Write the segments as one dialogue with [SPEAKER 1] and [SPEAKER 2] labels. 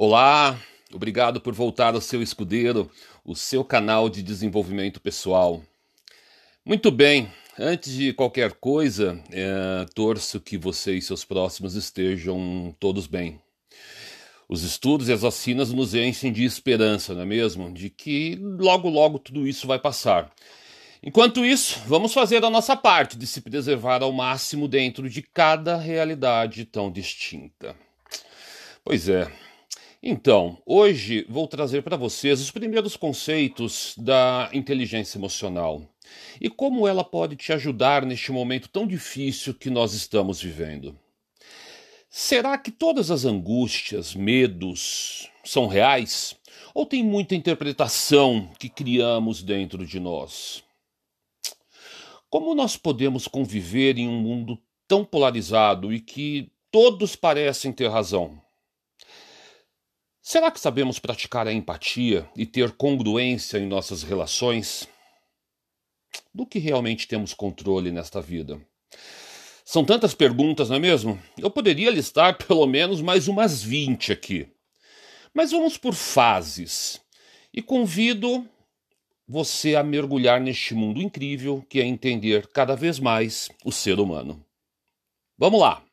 [SPEAKER 1] Olá, obrigado por voltar ao seu escudeiro, o seu canal de desenvolvimento pessoal. Muito bem, antes de qualquer coisa, é, torço que você e seus próximos estejam todos bem. Os estudos e as vacinas nos enchem de esperança, não é mesmo? De que logo, logo tudo isso vai passar. Enquanto isso, vamos fazer a nossa parte de se preservar ao máximo dentro de cada realidade tão distinta. Pois é. Então, hoje vou trazer para vocês os primeiros conceitos da inteligência emocional e como ela pode te ajudar neste momento tão difícil que nós estamos vivendo. Será que todas as angústias, medos são reais? Ou tem muita interpretação que criamos dentro de nós? Como nós podemos conviver em um mundo tão polarizado e que todos parecem ter razão? Será que sabemos praticar a empatia e ter congruência em nossas relações? Do que realmente temos controle nesta vida? São tantas perguntas, não é mesmo? Eu poderia listar pelo menos mais umas 20 aqui. Mas vamos por fases. E convido você a mergulhar neste mundo incrível que é entender cada vez mais o ser humano. Vamos lá!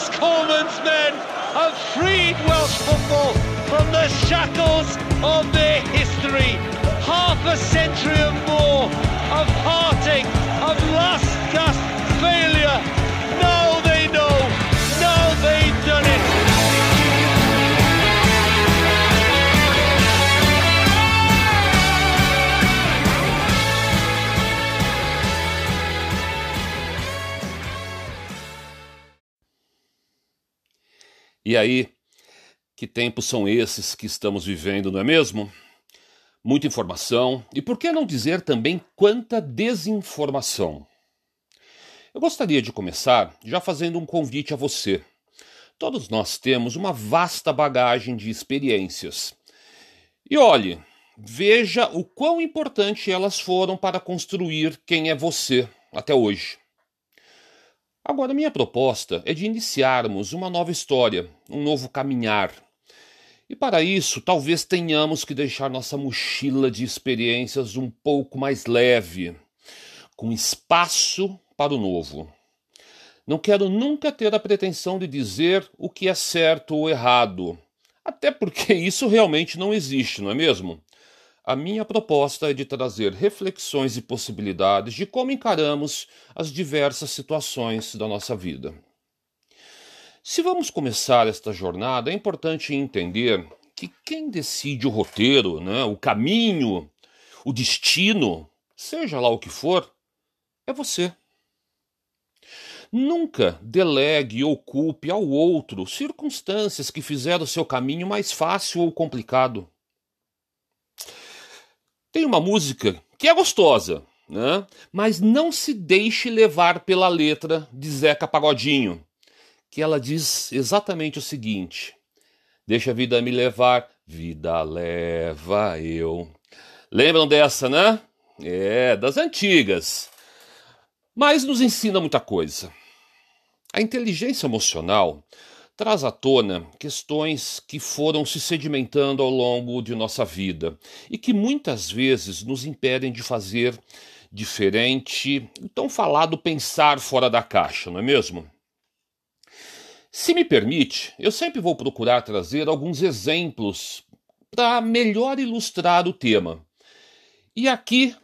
[SPEAKER 2] Chris Coleman's men have freed Welsh football from the shackles of their history. Half a century and more of heartache, of last gasp failure
[SPEAKER 1] aí, que tempos são esses que estamos vivendo, não é mesmo? Muita informação e por que não dizer também quanta desinformação? Eu gostaria de começar já fazendo um convite a você. Todos nós temos uma vasta bagagem de experiências. E olhe, veja o quão importante elas foram para construir quem é você até hoje. Agora, minha proposta é de iniciarmos uma nova história, um novo caminhar. E para isso, talvez tenhamos que deixar nossa mochila de experiências um pouco mais leve, com espaço para o novo. Não quero nunca ter a pretensão de dizer o que é certo ou errado, até porque isso realmente não existe, não é mesmo? A minha proposta é de trazer reflexões e possibilidades de como encaramos as diversas situações da nossa vida. Se vamos começar esta jornada, é importante entender que quem decide o roteiro, né, o caminho, o destino, seja lá o que for, é você. Nunca delegue ou culpe ao outro circunstâncias que fizeram seu caminho mais fácil ou complicado. Tem uma música que é gostosa, né? mas não se deixe levar pela letra de Zeca Pagodinho, que ela diz exatamente o seguinte: Deixa a vida me levar, vida leva eu. Lembram dessa, né? É, das antigas. Mas nos ensina muita coisa. A inteligência emocional traz à tona questões que foram se sedimentando ao longo de nossa vida e que muitas vezes nos impedem de fazer diferente, o tão falado pensar fora da caixa, não é mesmo? Se me permite, eu sempre vou procurar trazer alguns exemplos para melhor ilustrar o tema. E aqui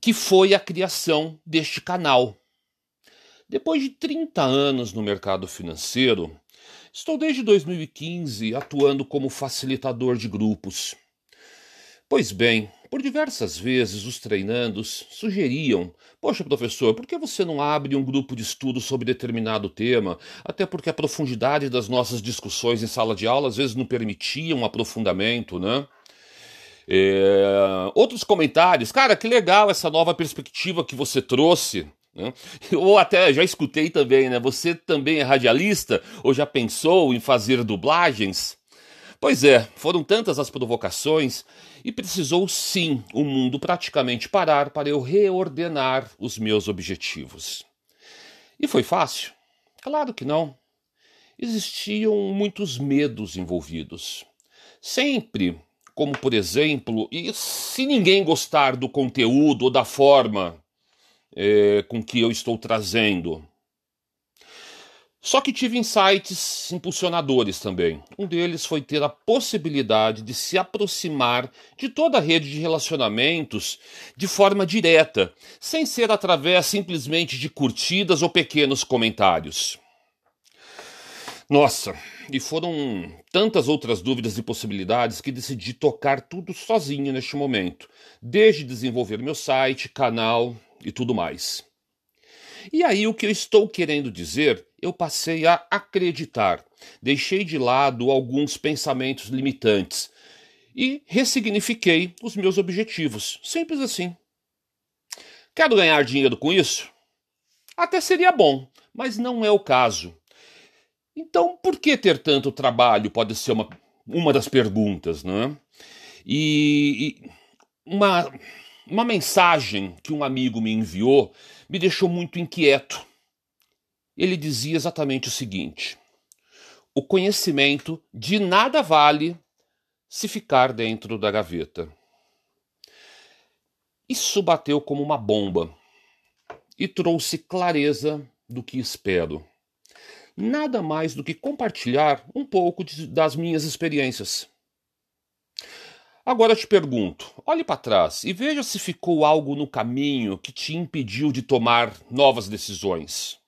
[SPEAKER 1] que foi a criação deste canal. Depois de 30 anos no mercado financeiro, estou desde 2015 atuando como facilitador de grupos. Pois bem, por diversas vezes os treinandos sugeriam: Poxa, professor, por que você não abre um grupo de estudo sobre determinado tema? Até porque a profundidade das nossas discussões em sala de aula às vezes não permitia um aprofundamento, né? É... Outros comentários, cara, que legal essa nova perspectiva que você trouxe. Né? Ou até já escutei também, né? Você também é radialista ou já pensou em fazer dublagens? Pois é, foram tantas as provocações e precisou sim o mundo praticamente parar para eu reordenar os meus objetivos. E foi fácil? Claro que não. Existiam muitos medos envolvidos. Sempre, como por exemplo, e se ninguém gostar do conteúdo ou da forma é, com que eu estou trazendo? Só que tive insights impulsionadores também. Um deles foi ter a possibilidade de se aproximar de toda a rede de relacionamentos de forma direta, sem ser através simplesmente de curtidas ou pequenos comentários. Nossa, e foram tantas outras dúvidas e possibilidades que decidi tocar tudo sozinho neste momento, desde desenvolver meu site, canal e tudo mais. E aí o que eu estou querendo dizer, eu passei a acreditar. Deixei de lado alguns pensamentos limitantes e ressignifiquei os meus objetivos. Simples assim. Quero ganhar dinheiro com isso? Até seria bom, mas não é o caso. Então, por que ter tanto trabalho? Pode ser uma, uma das perguntas, né? E, e uma, uma mensagem que um amigo me enviou me deixou muito inquieto. Ele dizia exatamente o seguinte: o conhecimento de nada vale se ficar dentro da gaveta. Isso bateu como uma bomba e trouxe clareza do que espero. Nada mais do que compartilhar um pouco de, das minhas experiências. Agora te pergunto: olhe para trás e veja se ficou algo no caminho que te impediu de tomar novas decisões.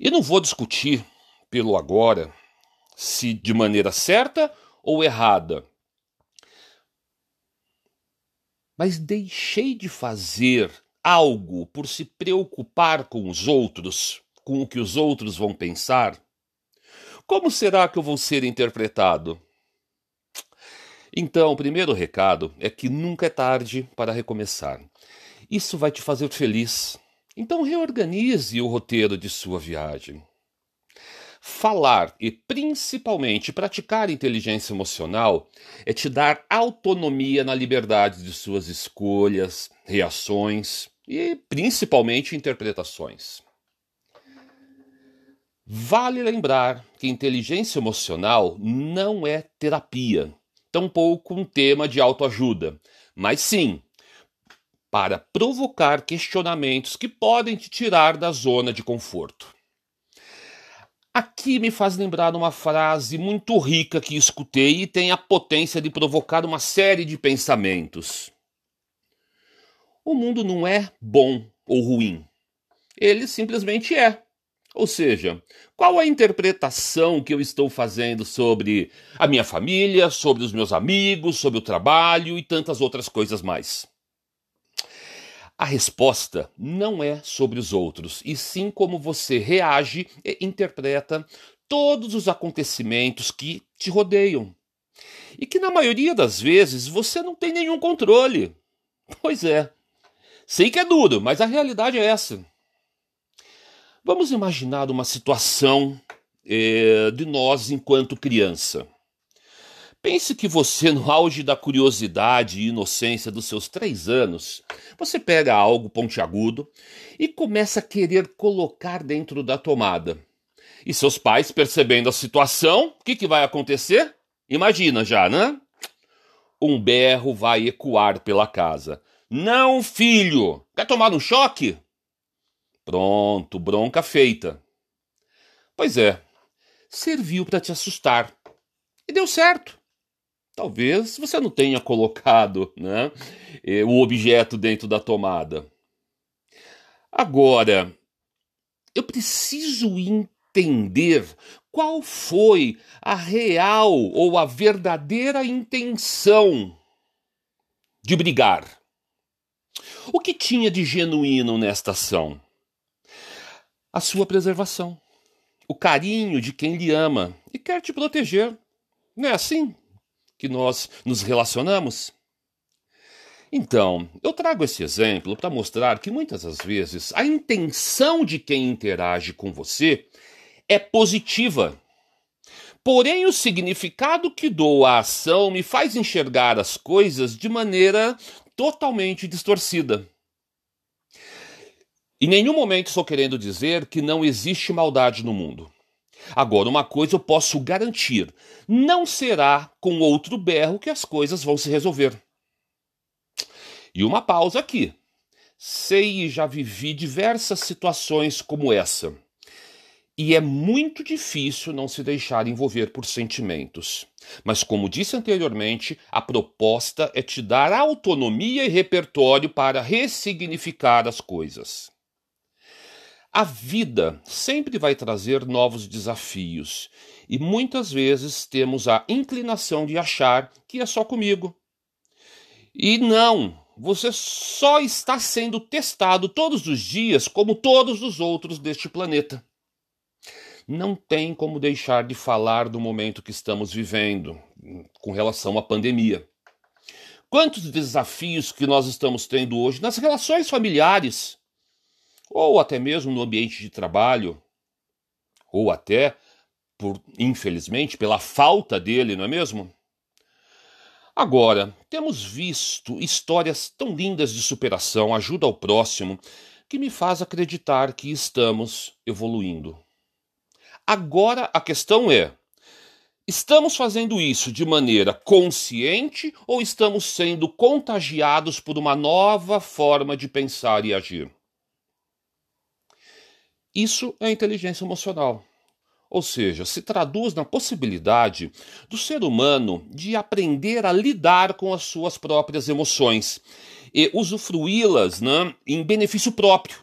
[SPEAKER 1] E não vou discutir pelo agora se de maneira certa ou errada. Mas deixei de fazer algo por se preocupar com os outros, com o que os outros vão pensar? Como será que eu vou ser interpretado? Então, o primeiro recado é que nunca é tarde para recomeçar. Isso vai te fazer feliz. Então, reorganize o roteiro de sua viagem. Falar e principalmente praticar inteligência emocional é te dar autonomia na liberdade de suas escolhas, reações e principalmente interpretações. Vale lembrar que inteligência emocional não é terapia tampouco um tema de autoajuda, mas sim para provocar questionamentos que podem te tirar da zona de conforto. Aqui me faz lembrar uma frase muito rica que escutei e tem a potência de provocar uma série de pensamentos. O mundo não é bom ou ruim. Ele simplesmente é. Ou seja, qual a interpretação que eu estou fazendo sobre a minha família, sobre os meus amigos, sobre o trabalho e tantas outras coisas mais? A resposta não é sobre os outros, e sim como você reage e interpreta todos os acontecimentos que te rodeiam. E que na maioria das vezes você não tem nenhum controle. Pois é. Sei que é duro, mas a realidade é essa. Vamos imaginar uma situação é, de nós enquanto criança. Pense que você, no auge da curiosidade e inocência dos seus três anos, você pega algo pontiagudo e começa a querer colocar dentro da tomada. E seus pais, percebendo a situação, o que, que vai acontecer? Imagina já, né? Um berro vai ecoar pela casa. Não, filho! Quer tomar um choque? Pronto, bronca feita. Pois é, serviu para te assustar. E deu certo. Talvez você não tenha colocado né, eh, o objeto dentro da tomada. Agora, eu preciso entender qual foi a real ou a verdadeira intenção de brigar. O que tinha de genuíno nesta ação? A sua preservação, o carinho de quem lhe ama e quer te proteger. Não é assim que nós nos relacionamos? Então, eu trago esse exemplo para mostrar que muitas das vezes a intenção de quem interage com você é positiva. Porém, o significado que dou à ação me faz enxergar as coisas de maneira totalmente distorcida. Em nenhum momento estou querendo dizer que não existe maldade no mundo. Agora, uma coisa eu posso garantir: não será com outro berro que as coisas vão se resolver. E uma pausa aqui. Sei e já vivi diversas situações como essa. E é muito difícil não se deixar envolver por sentimentos. Mas, como disse anteriormente, a proposta é te dar autonomia e repertório para ressignificar as coisas. A vida sempre vai trazer novos desafios e muitas vezes temos a inclinação de achar que é só comigo. E não, você só está sendo testado todos os dias como todos os outros deste planeta não tem como deixar de falar do momento que estamos vivendo com relação à pandemia. Quantos desafios que nós estamos tendo hoje nas relações familiares, ou até mesmo no ambiente de trabalho, ou até, por infelizmente, pela falta dele, não é mesmo? Agora, temos visto histórias tão lindas de superação, ajuda ao próximo, que me faz acreditar que estamos evoluindo. Agora a questão é: estamos fazendo isso de maneira consciente ou estamos sendo contagiados por uma nova forma de pensar e agir? Isso é inteligência emocional. Ou seja, se traduz na possibilidade do ser humano de aprender a lidar com as suas próprias emoções e usufruí-las né, em benefício próprio.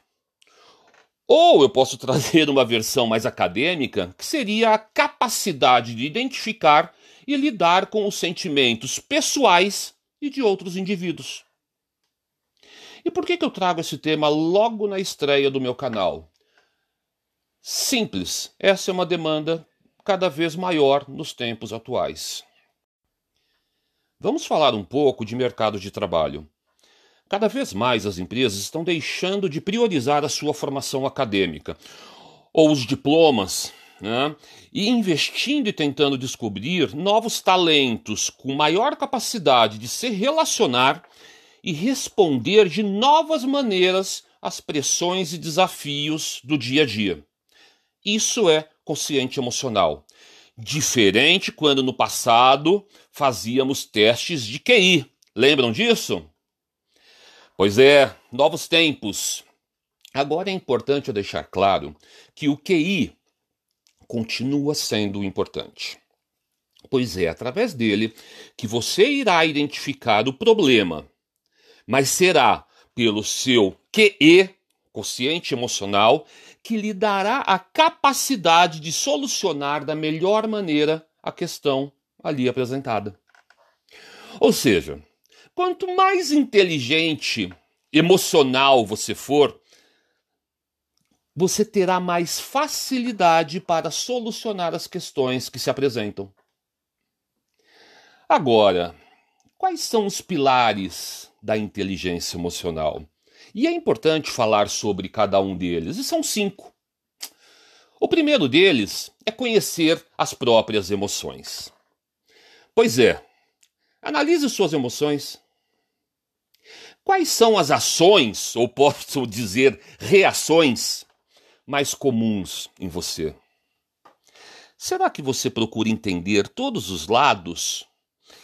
[SPEAKER 1] Ou eu posso trazer uma versão mais acadêmica, que seria a capacidade de identificar e lidar com os sentimentos pessoais e de outros indivíduos. E por que, que eu trago esse tema logo na estreia do meu canal? Simples, essa é uma demanda cada vez maior nos tempos atuais. Vamos falar um pouco de mercado de trabalho. Cada vez mais as empresas estão deixando de priorizar a sua formação acadêmica ou os diplomas, né? e investindo e tentando descobrir novos talentos com maior capacidade de se relacionar e responder de novas maneiras às pressões e desafios do dia a dia. Isso é consciente emocional. Diferente quando no passado fazíamos testes de QI. Lembram disso? Pois é, novos tempos. Agora é importante eu deixar claro que o QI continua sendo importante. Pois é através dele que você irá identificar o problema, mas será pelo seu QE, consciente emocional, que lhe dará a capacidade de solucionar da melhor maneira a questão ali apresentada. Ou seja, Quanto mais inteligente, emocional você for, você terá mais facilidade para solucionar as questões que se apresentam. Agora, quais são os pilares da inteligência emocional? E é importante falar sobre cada um deles, e são cinco. O primeiro deles é conhecer as próprias emoções. Pois é, analise suas emoções. Quais são as ações, ou posso dizer reações, mais comuns em você? Será que você procura entender todos os lados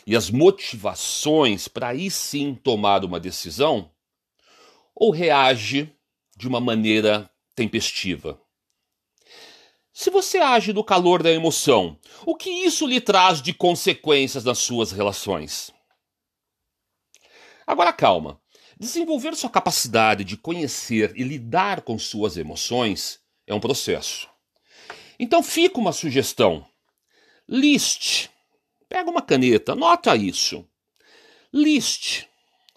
[SPEAKER 1] e as motivações para aí sim tomar uma decisão? Ou reage de uma maneira tempestiva? Se você age no calor da emoção, o que isso lhe traz de consequências nas suas relações? Agora calma. Desenvolver sua capacidade de conhecer e lidar com suas emoções é um processo. Então fica uma sugestão. Liste. Pega uma caneta, anota isso. Liste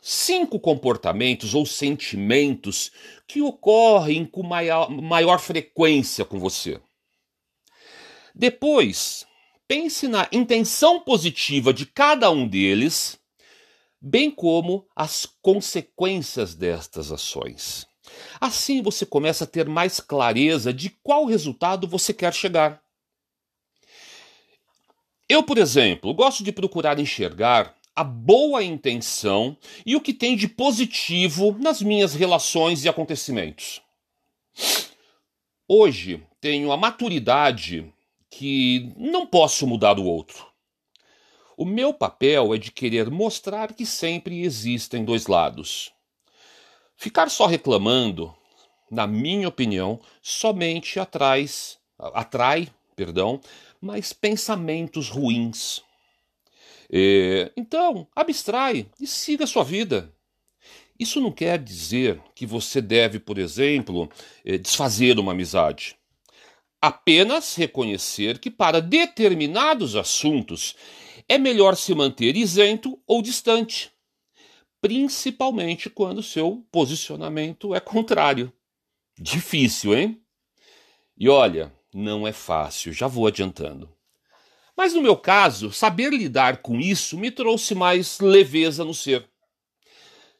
[SPEAKER 1] cinco comportamentos ou sentimentos que ocorrem com maior, maior frequência com você. Depois, pense na intenção positiva de cada um deles bem como as consequências destas ações. Assim você começa a ter mais clareza de qual resultado você quer chegar. Eu, por exemplo, gosto de procurar enxergar a boa intenção e o que tem de positivo nas minhas relações e acontecimentos. Hoje tenho a maturidade que não posso mudar o outro. O meu papel é de querer mostrar que sempre existem dois lados. Ficar só reclamando, na minha opinião, somente atrai, atrai, perdão, mais pensamentos ruins. É, então, abstrai e siga a sua vida. Isso não quer dizer que você deve, por exemplo, é, desfazer uma amizade. Apenas reconhecer que, para determinados assuntos, é melhor se manter isento ou distante, principalmente quando seu posicionamento é contrário. Difícil, hein? E olha, não é fácil, já vou adiantando. Mas no meu caso, saber lidar com isso me trouxe mais leveza no ser.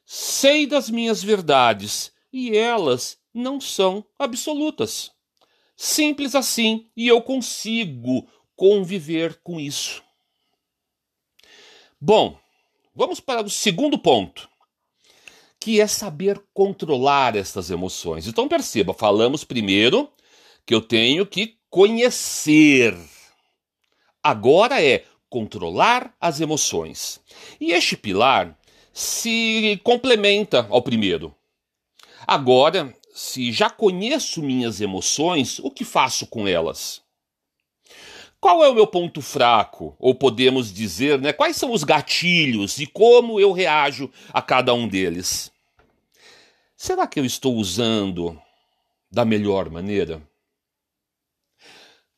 [SPEAKER 1] Sei das minhas verdades e elas não são absolutas. Simples assim, e eu consigo conviver com isso. Bom, vamos para o segundo ponto, que é saber controlar estas emoções. Então perceba, falamos primeiro que eu tenho que conhecer Agora é controlar as emoções. E este pilar se complementa ao primeiro. Agora, se já conheço minhas emoções, o que faço com elas? Qual é o meu ponto fraco? Ou podemos dizer, né, quais são os gatilhos e como eu reajo a cada um deles? Será que eu estou usando da melhor maneira?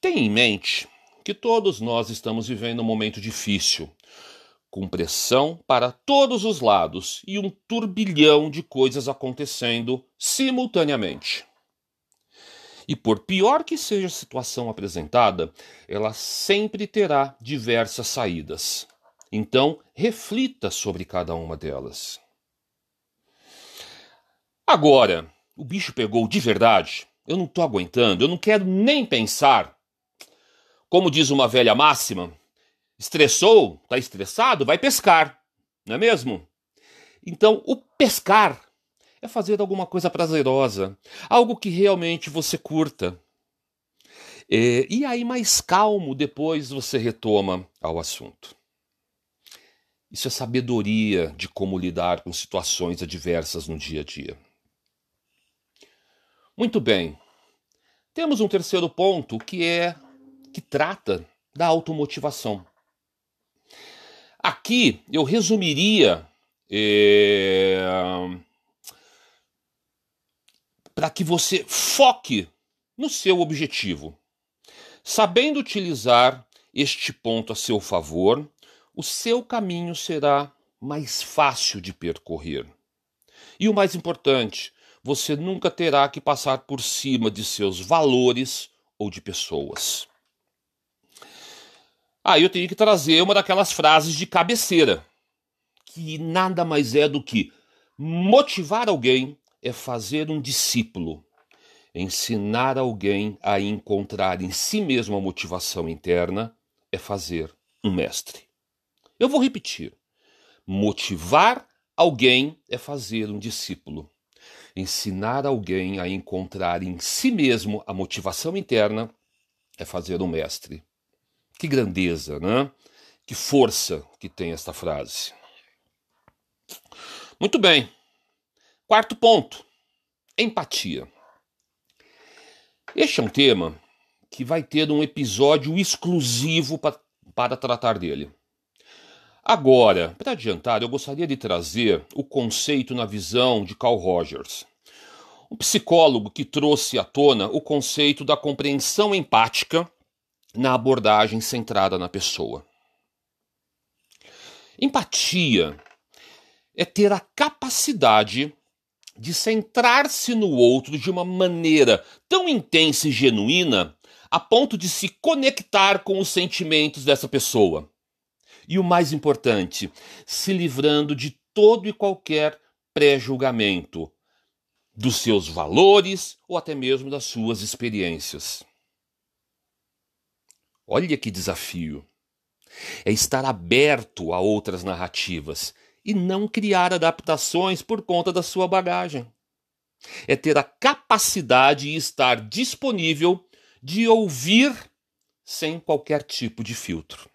[SPEAKER 1] Tenha em mente que todos nós estamos vivendo um momento difícil, com pressão para todos os lados e um turbilhão de coisas acontecendo simultaneamente. E por pior que seja a situação apresentada, ela sempre terá diversas saídas. Então, reflita sobre cada uma delas. Agora, o bicho pegou de verdade. Eu não estou aguentando, eu não quero nem pensar como diz uma velha máxima, estressou, está estressado, vai pescar, não é mesmo? Então, o pescar é fazer alguma coisa prazerosa, algo que realmente você curta. É, e aí, mais calmo, depois você retoma ao assunto. Isso é sabedoria de como lidar com situações adversas no dia a dia. Muito bem. Temos um terceiro ponto que é que trata da automotivação. Aqui eu resumiria é, para que você foque no seu objetivo. Sabendo utilizar este ponto a seu favor, o seu caminho será mais fácil de percorrer. E o mais importante, você nunca terá que passar por cima de seus valores ou de pessoas. Aí eu tenho que trazer uma daquelas frases de cabeceira, que nada mais é do que motivar alguém é fazer um discípulo. Ensinar alguém a encontrar em si mesmo a motivação interna é fazer um mestre. Eu vou repetir. Motivar alguém é fazer um discípulo. Ensinar alguém a encontrar em si mesmo a motivação interna é fazer um mestre. Que grandeza, né? Que força que tem esta frase. Muito bem. Quarto ponto: empatia. Este é um tema que vai ter um episódio exclusivo para, para tratar dele. Agora, para adiantar, eu gostaria de trazer o conceito na visão de Carl Rogers, um psicólogo que trouxe à tona o conceito da compreensão empática na abordagem centrada na pessoa. Empatia é ter a capacidade de centrar-se no outro de uma maneira tão intensa e genuína a ponto de se conectar com os sentimentos dessa pessoa. E o mais importante, se livrando de todo e qualquer pré-julgamento dos seus valores ou até mesmo das suas experiências. Olha que desafio. é estar aberto a outras narrativas e não criar adaptações por conta da sua bagagem. É ter a capacidade e estar disponível de ouvir sem qualquer tipo de filtro.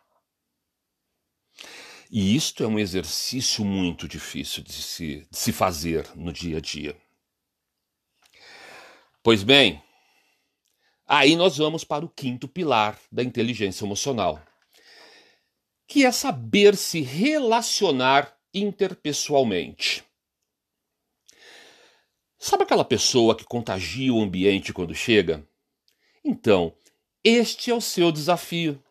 [SPEAKER 1] E isto é um exercício muito difícil de se, de se fazer no dia a dia. Pois bem, aí nós vamos para o quinto pilar da inteligência emocional, que é saber se relacionar interpessoalmente. Sabe aquela pessoa que contagia o ambiente quando chega? Então, este é o seu desafio.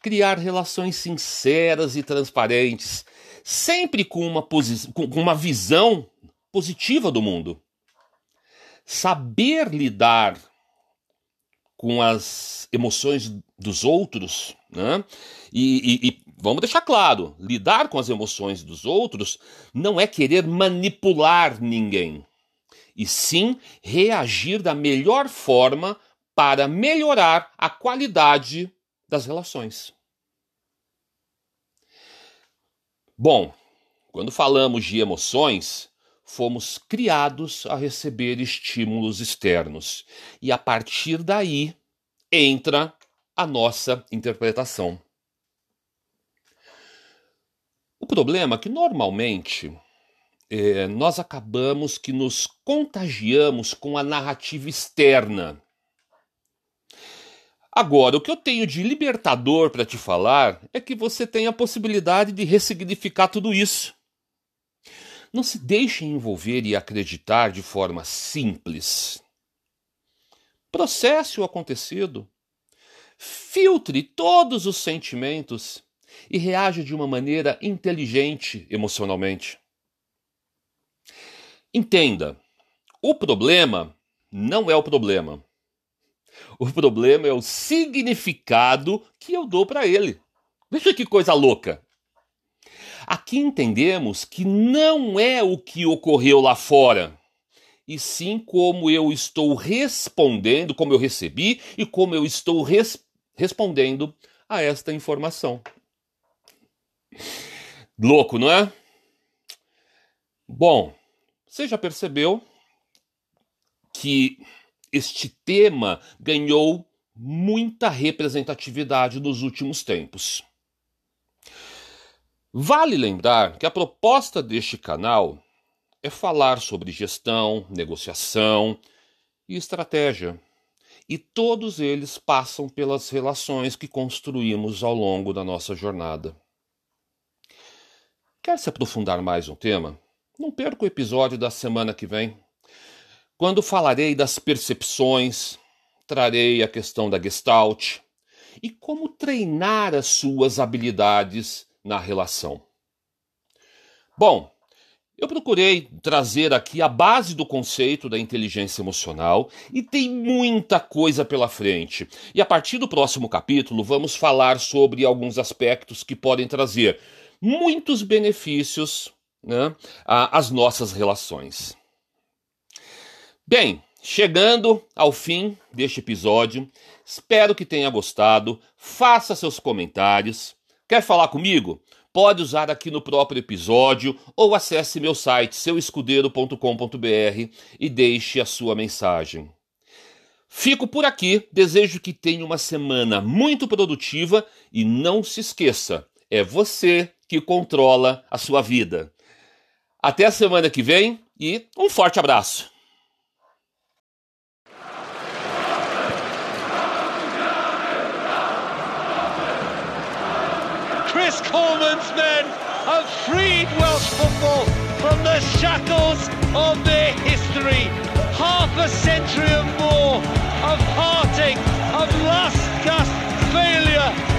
[SPEAKER 1] Criar relações sinceras e transparentes, sempre com uma, com uma visão positiva do mundo. Saber lidar com as emoções dos outros, né? E, e, e, vamos deixar claro: lidar com as emoções dos outros não é querer manipular ninguém, e sim reagir da melhor forma para melhorar a qualidade das relações. Bom, quando falamos de emoções, fomos criados a receber estímulos externos e a partir daí entra a nossa interpretação. O problema é que normalmente é, nós acabamos que nos contagiamos com a narrativa externa Agora, o que eu tenho de libertador para te falar é que você tem a possibilidade de ressignificar tudo isso. Não se deixe envolver e acreditar de forma simples. Processe o acontecido. Filtre todos os sentimentos e reaja de uma maneira inteligente emocionalmente. Entenda: o problema não é o problema. O problema é o significado que eu dou para ele. Veja que coisa louca. Aqui entendemos que não é o que ocorreu lá fora, e sim como eu estou respondendo, como eu recebi e como eu estou res respondendo a esta informação. Louco, não é? Bom, você já percebeu que este tema ganhou muita representatividade nos últimos tempos. Vale lembrar que a proposta deste canal é falar sobre gestão, negociação e estratégia. E todos eles passam pelas relações que construímos ao longo da nossa jornada. Quer se aprofundar mais no tema? Não perca o episódio da semana que vem. Quando falarei das percepções, trarei a questão da Gestalt e como treinar as suas habilidades na relação. Bom, eu procurei trazer aqui a base do conceito da inteligência emocional e tem muita coisa pela frente. E a partir do próximo capítulo, vamos falar sobre alguns aspectos que podem trazer muitos benefícios né, às nossas relações. Bem, chegando ao fim deste episódio, espero que tenha gostado. Faça seus comentários. Quer falar comigo? Pode usar aqui no próprio episódio ou acesse meu site seuescudeiro.com.br e deixe a sua mensagem. Fico por aqui, desejo que tenha uma semana muito produtiva e não se esqueça, é você que controla a sua vida. Até a semana que vem e um forte abraço!
[SPEAKER 2] Coleman's men have freed Welsh football from the shackles of their history. Half a century and more of heartache, of last gasp failure